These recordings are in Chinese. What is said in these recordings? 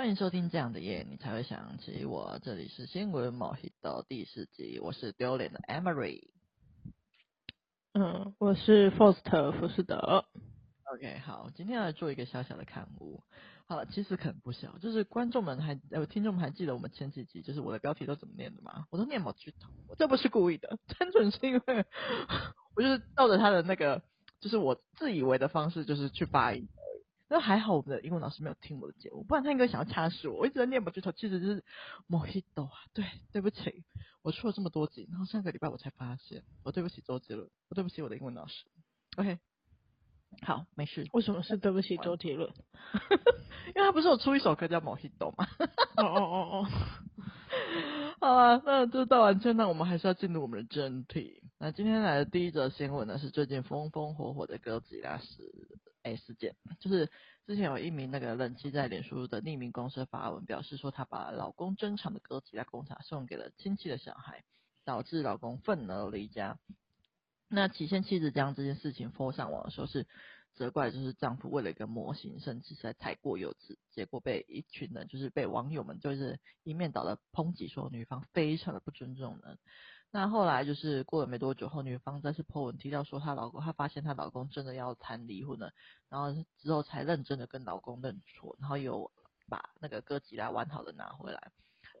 欢迎收听这样的夜，你才会想起我。这里是新闻毛细豆第四集，我是丢脸的 Emery。嗯，我是 Faust 福士德。OK，好，今天要来做一个小小的刊物。好了，其实可能不小，就是观众们还有听众们还记得我们前几集，就是我的标题都怎么念的吗？我都念毛剧头，我这不是故意的，单纯是因为 我就是照着他的那个，就是我自以为的方式，就是去发音。那还好，我们的英文老师没有听我的节目，不然他应该想要掐死我。我一直在念毛剧头，其实就是毛细豆啊。对，对不起，我出了这么多集，然后上个礼拜我才发现，我对不起周杰伦，我对不起我的英文老师。OK，好，没事。为什么是对不起周杰伦？因为他不是有出一首歌叫 Mojito 吗？哦哦哦哦。好啊，那就道完歉，那我们还是要进入我们的正题。那今天来的第一则新闻呢，是最近风风火火的哥吉拉事。哎，事件就是之前有一名那个冷妻在脸书的匿名公司发文，表示说她把老公珍藏的歌吉拉公仔送给了亲戚的小孩，导致老公愤而离家。那起先妻子将这件事情 po 上网的时候，是责怪就是丈夫为了一个模型，甚至是太过幼稚，结果被一群人就是被网友们就是一面倒的抨击说女方非常的不尊重人。那后来就是过了没多久后，女方再次 po 文提到说，她老公她发现她老公真的要谈离婚了，然后之后才认真的跟老公认错，然后有把那个歌吉拉完好的拿回来，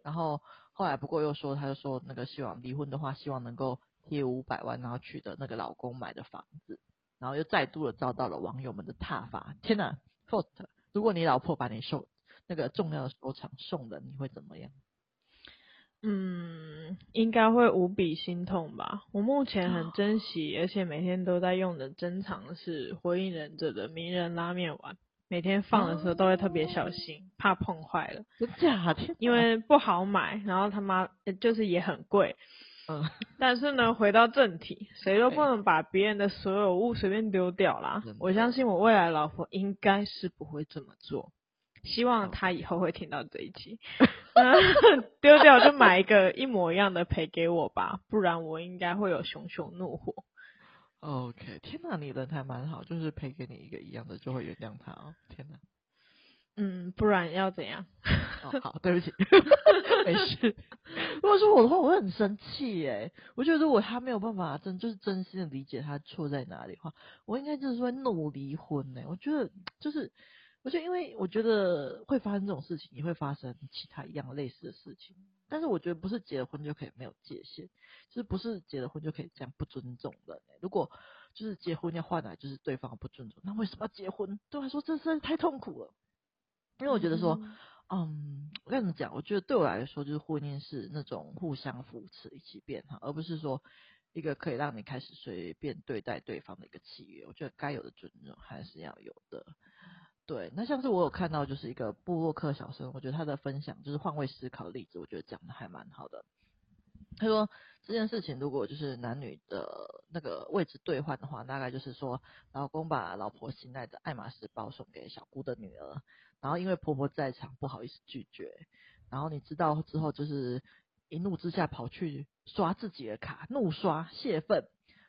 然后后来不过又说，她就说那个希望离婚的话，希望能够贴五百万，然后取得那个老公买的房子，然后又再度的遭到了网友们的挞伐。天呐，Faust，如果你老婆把你收那个重要的收藏送人，你会怎么样？嗯，应该会无比心痛吧。我目前很珍惜，而且每天都在用的珍藏是《火影忍者》的鸣人拉面丸，每天放的时候都会特别小心，怕碰坏了。真假的？因为不好买，然后他妈就是也很贵。嗯。但是呢，回到正题，谁都不能把别人的所有物随便丢掉啦。我相信我未来老婆应该是不会这么做。希望他以后会听到这一集，丢掉就买一个一模一样的赔给我吧，不然我应该会有熊熊怒火。OK，天哪，你人还蛮好，就是赔给你一个一样的就会原谅他哦。天哪，嗯，不然要怎样？哦，好，对不起，没事。如果是我的话，我会很生气耶。我觉得如果他没有办法真就是真心的理解他错在哪里的话，我应该就是会怒离婚呢。我觉得就是。而且，因为我觉得会发生这种事情，也会发生其他一样类似的事情。但是，我觉得不是结了婚就可以没有界限，就是不是结了婚就可以这样不尊重人。如果就是结婚要换来就是对方不尊重，那为什么要结婚？对我来说，这实在是太痛苦了。因为我觉得说，嗯，我跟你讲，我觉得对我来说，就是婚姻是那种互相扶持、一起变好，而不是说一个可以让你开始随便对待对方的一个契约。我觉得该有的尊重还是要有的。对，那像是我有看到，就是一个布洛克小生，我觉得他的分享就是换位思考的例子，我觉得讲的还蛮好的。他说这件事情如果就是男女的那个位置兑换的话，大概就是说，老公把老婆心爱的爱马仕包送给小姑的女儿，然后因为婆婆在场，不好意思拒绝，然后你知道之后就是一怒之下跑去刷自己的卡，怒刷泄愤，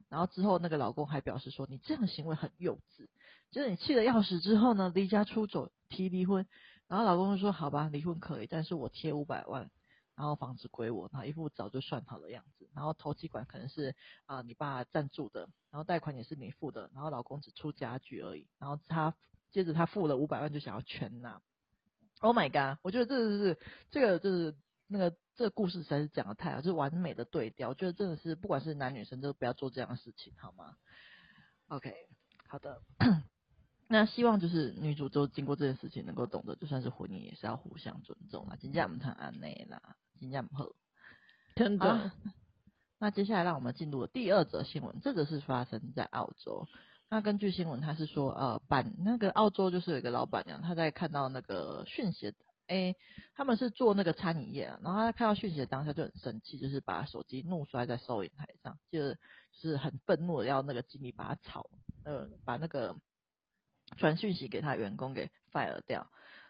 然后之后那个老公还表示说，你这样行为很幼稚。就是你气得要死之后呢，离家出走提离婚，然后老公就说好吧，离婚可以，但是我贴五百万，然后房子归我，然后一副早就算好的样子，然后头期款可能是啊、你爸赞助的，然后贷款也是你付的，然后老公只出家具而已，然后他接着他付了五百万就想要全拿，Oh my god，我觉得这个是这个就是那个这个故事实在是讲得太好，就是完美的对调，我觉得真的是不管是男女生都不要做这样的事情好吗？OK，好的。那希望就是女主就经过这件事情，能够懂得，就算是婚姻也是要互相尊重啦。金价不谈安内啦，金价不好，真的、啊。那接下来让我们进入第二则新闻，这个是发生在澳洲。那根据新闻，他是说，呃，板那个澳洲就是有一个老板娘，她在看到那个讯息，哎、欸，他们是做那个餐饮业，然后她看到讯息的当下就很生气，就是把手机怒摔在收银台上，就是就是很愤怒的要那个经理把他炒，呃，把那个。传讯息给他员工给 fire 掉，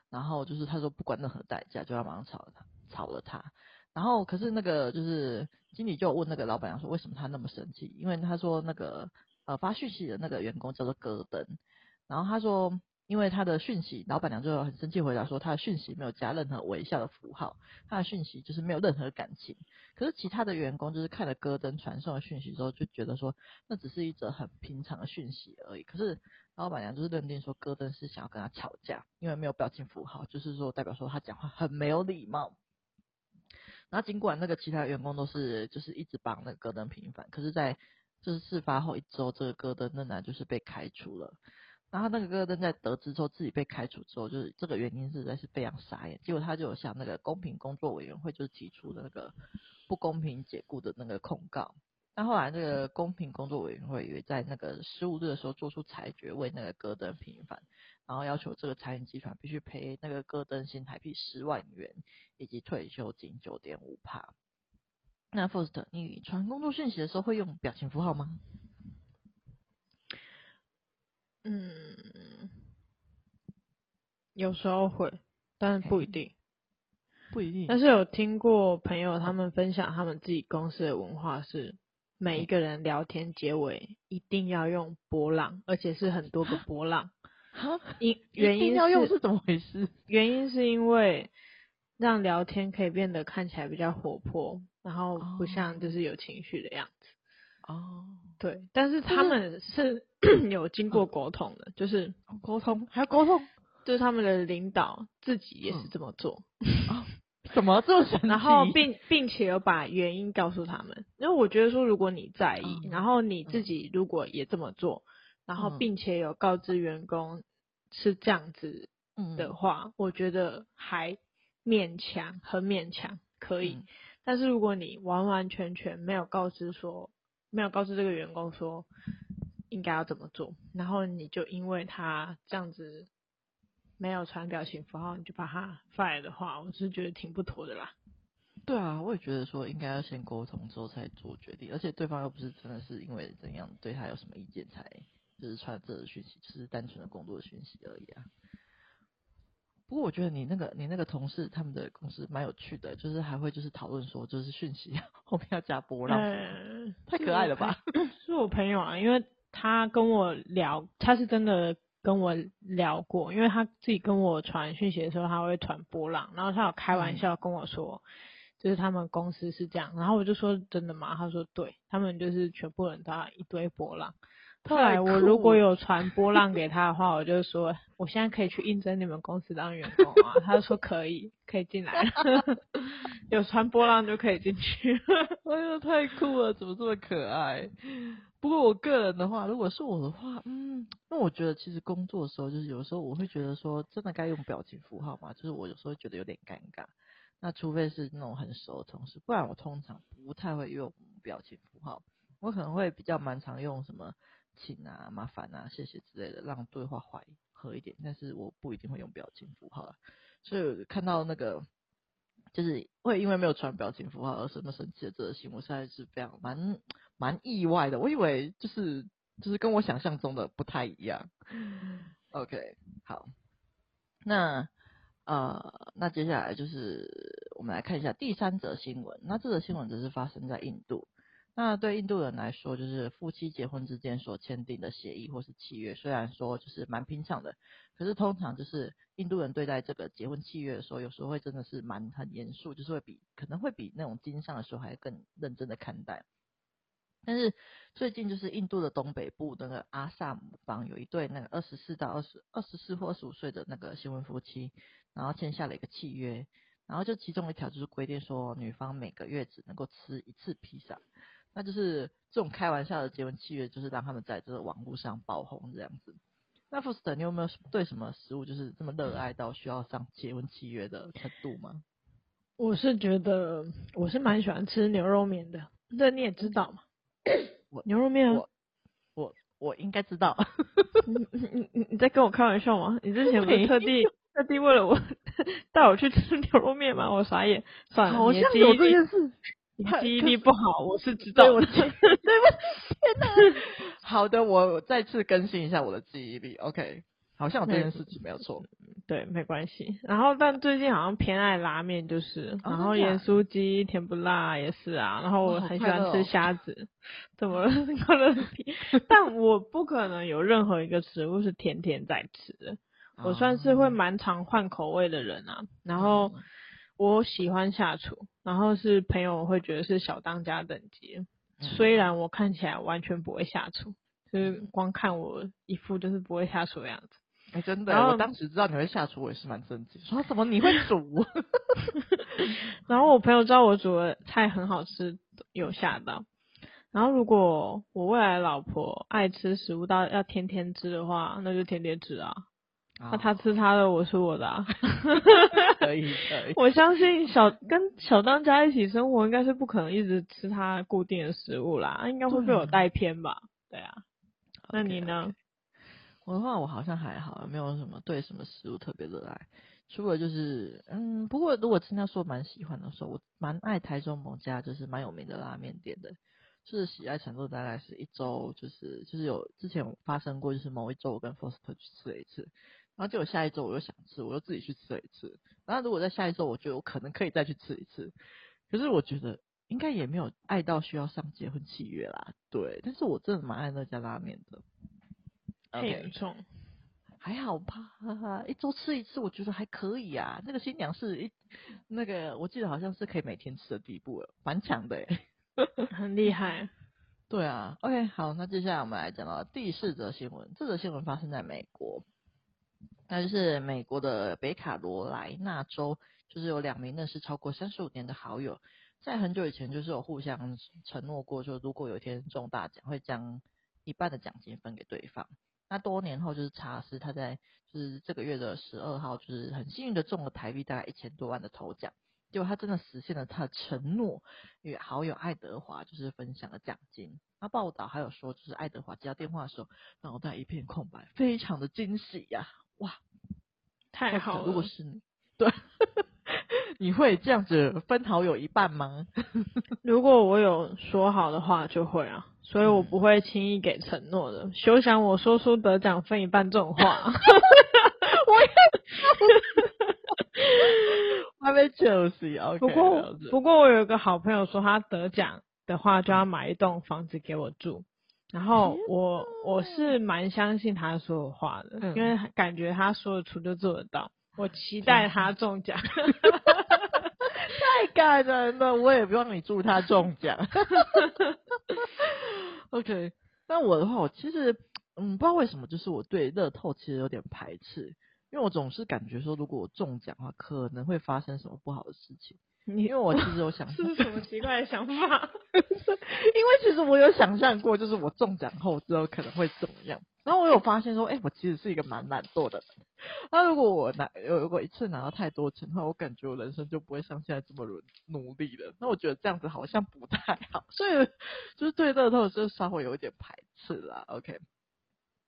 然后就是他说不管任何代价就要马上炒了他，炒了他。然后可是那个就是经理就问那个老板娘说为什么他那么生气？因为他说那个呃发讯息的那个员工叫做戈登，然后他说因为他的讯息，老板娘就很生气回答说，他的讯息没有加任何微笑的符号，他的讯息就是没有任何感情。可是其他的员工就是看了戈登传送的讯息之后，就觉得说那只是一则很平常的讯息而已。可是老板娘就是认定说戈登是想要跟他吵架，因为没有表情符号，就是说代表说他讲话很没有礼貌。然后尽管那个其他员工都是就是一直帮那个戈登平反，可是在就是事发后一周，这个戈登仍然就是被开除了。然后那个戈登在得知之后自己被开除之后，就是这个原因实在是非常傻眼。结果他就向那个公平工作委员会就是提出的那个不公平解雇的那个控告。那后来那个公平工作委员会也在那个十五日的时候做出裁决，为那个戈登平反，然后要求这个餐饮集团必须赔那个戈登新台币十万元以及退休金九点五帕。那 First，你传工作讯息的时候会用表情符号吗？嗯，有时候会，但是不一定，okay. 不一定。但是有听过朋友他们分享，他们自己公司的文化是，每一个人聊天结尾一定要用波浪，而且是很多个波浪。哈，因 原因要用是怎么回事？原因是因为让聊天可以变得看起来比较活泼，然后不像就是有情绪的样子。哦，对，但是他们是。有经过沟通的，就是沟通还要沟通，就是他们的领导自己也是这么做。啊，什么这么神奇？然后并并且有把原因告诉他们，因为我觉得说，如果你在意，然后你自己如果也这么做，然后并且有告知员工是这样子的话，我觉得还勉强，很勉强可以。但是如果你完完全全没有告知说，没有告知这个员工说。应该要怎么做？然后你就因为他这样子没有传表情符号，你就把它 fire 的话，我是觉得挺不妥的啦。对啊，我也觉得说应该要先沟通之后才做决定，而且对方又不是真的是因为怎样对他有什么意见才就是传这个讯息，就是单纯的工作讯息而已啊。不过我觉得你那个你那个同事他们的公司蛮有趣的，就是还会就是讨论说就是讯息 后面要加波浪，嗯，太可爱了吧？是我朋友啊，因为。他跟我聊，他是真的跟我聊过，因为他自己跟我传讯息的时候，他会传波浪，然后他有开玩笑跟我说，就是他们公司是这样，然后我就说真的吗？他说对，他们就是全部人都要一堆波浪。后来我如果有 传波浪给他的话，我就说我现在可以去应征你们公司当员工啊，他就说可以，可以进来，有传波浪就可以进去。哎呦，太酷了，怎么这么可爱？不过我个人的话，如果是我的话，嗯，那我觉得其实工作的时候，就是有时候我会觉得说，真的该用表情符号嘛，就是我有时候觉得有点尴尬。那除非是那种很熟的同事，不然我通常不太会用表情符号。我可能会比较蛮常用什么请啊、麻烦啊、谢谢之类的，让对话缓和一点。但是我不一定会用表情符号。所以看到那个。就是会因为没有传表情符号而生的生气的这个新闻，实在是非常蛮蛮意外的。我以为就是就是跟我想象中的不太一样。OK，好，那呃，那接下来就是我们来看一下第三则新闻。那这则新闻则是发生在印度。那对印度人来说，就是夫妻结婚之间所签订的协议或是契约，虽然说就是蛮平常的，可是通常就是印度人对待这个结婚契约的时候，有时候会真的是蛮很严肃，就是会比可能会比那种经商的时候还更认真的看待。但是最近就是印度的东北部那个阿萨姆邦有一对那个二十四到二十二十四或二十五岁的那个新婚夫妻，然后签下了一个契约，然后就其中一条就是规定说，女方每个月只能够吃一次披萨。那就是这种开玩笑的结婚契约，就是让他们在这个网络上爆红这样子。那 Faust，你有没有对什么食物就是这么热爱到需要上结婚契约的程度吗？我是觉得我是蛮喜欢吃牛肉面的，这你也知道嘛。我牛肉面，我我我应该知道。你你你你在跟我开玩笑吗？你之前不是特地 特地为了我带我去吃牛肉面吗？我傻眼，算了，好像有这件事。记忆力不好，我是知道的。对不起，对不起，天哪！好的，我再次更新一下我的记忆力。OK，好像有这件事情没有错。对，没关系。然后，但最近好像偏爱拉面，就是，然后盐酥鸡、甜不辣也是啊。然后我很喜欢吃虾子，怎么了？那个问题？但我不可能有任何一个食物是天天在吃的。我算是会蛮常换口味的人啊。然后我喜欢下厨，然后是朋友会觉得是小当家等级。虽然我看起来完全不会下厨，就是光看我一副就是不会下厨的样子。哎、欸，真的，我当时知道你会下厨，我也是蛮震惊。说怎么你会 煮？然后我朋友知道我煮的菜很好吃，有吓到。然后如果我未来老婆爱吃食物到要天天吃的话，那就天天吃啊。那她吃他的，我吃我的啊。可以可以。我相信小跟小当家一起生活，应该是不可能一直吃他固定的食物啦，应该会被我带偏吧？对啊。那你呢？Okay, okay. 我的话，我好像还好，没有什么对什么食物特别热爱，除了就是嗯，不过如果真的说蛮喜欢的时候，我蛮爱台中某家就是蛮有名的拉面店的，就是喜爱程度大概是一周就是就是有之前发生过，就是某一周我跟 Foster 去吃了一次，然后结果下一周我又想吃，我又自己去吃了一次，然后如果在下一周，我觉得我可能可以再去吃一次，可是我觉得应该也没有爱到需要上结婚契约啦，对，但是我真的蛮爱那家拉面的。太严重，还好吧，一周吃一次，我觉得还可以啊。那个新娘是一那个，我记得好像是可以每天吃的地步了，蛮强的诶，很厉害。对啊，OK，好，那接下来我们来讲到第四则新闻。这则新闻发生在美国，那就是美国的北卡罗来纳州，就是有两名认识超过三十五年的好友，在很久以前就是有互相承诺过，说如果有一天中大奖，会将一半的奖金分给对方。那多年后，就是查斯他在就是这个月的十二号，就是很幸运的中了台币大概一千多万的头奖，结果他真的实现了他的承诺，与好友爱德华就是分享了奖金。那报道还有说，就是爱德华接到电话的时候，脑袋一片空白，非常的惊喜呀！哇，太好了！如果是你，对，你会这样子分好友一半吗？如果我有说好的话，就会啊。所以我不会轻易给承诺的。休想我说出得奖分一半这种话。我也，我还没就是，OK。不过，不过我有一个好朋友说，他得奖的话就要买一栋房子给我住。然后我我是蛮相信他说的话的，因为感觉他说得出就做得到。我期待他中奖。太感人了，我也不用你祝他中奖。OK，那我的话，我其实嗯，不知道为什么，就是我对乐透其实有点排斥，因为我总是感觉说，如果我中奖的话，可能会发生什么不好的事情。因为我其实有想，这是什么奇怪的想法？因为其实我有想象过，就是我中奖后之后可能会怎么样。然后我有发现说，哎、欸，我其实是一个蛮懒惰的人。那如果我拿，如果一次拿到太多钱的话，我感觉我人生就不会像现在这么努努力了。那我觉得这样子好像不太好，所以就是对乐透就稍微有一点排斥啦。OK，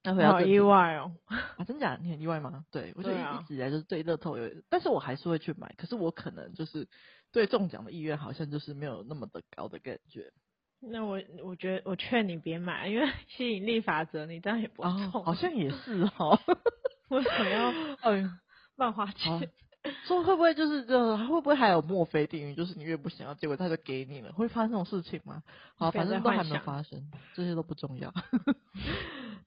那好意外哦，啊，真假？你很意外吗？对，我觉得一直以来就是对乐透有，但是我还是会去买。可是我可能就是对中奖的意愿好像就是没有那么的高的感觉。那我我觉得我劝你别买，因为 吸引力法则，你这样也不中。哦，好像也是哦。为什么要嗯乱花钱？说会不会就是这？会不会还有墨菲定律？就是你越不想要，结果他就给你了，会发生这种事情吗？好，反正都还没有发生，这些都不重要。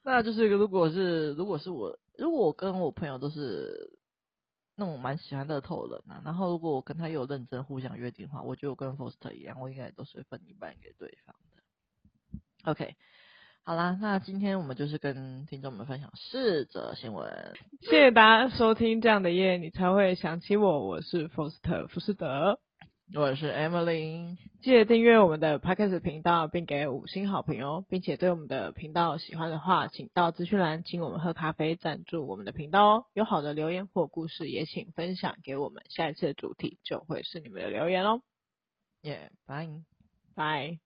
那就是如果是如果是我，如果我跟我朋友都是。那种蛮喜欢乐透的人啊，然后如果我跟他有认真互相约定的话，我觉得我跟 Foster 一样，我应该都是分一半给对方的。OK，好啦，那今天我们就是跟听众们分享四则新闻，谢谢大家收听这样的夜，你才会想起我，我是 Foster 福斯德。我是 Emily，记得订阅我们的 Podcast 频道，并给五星好评哦，并且对我们的频道喜欢的话，请到资讯栏请我们喝咖啡赞助我们的频道哦。有好的留言或故事，也请分享给我们，下一次的主题就会是你们的留言哦。耶，拜拜。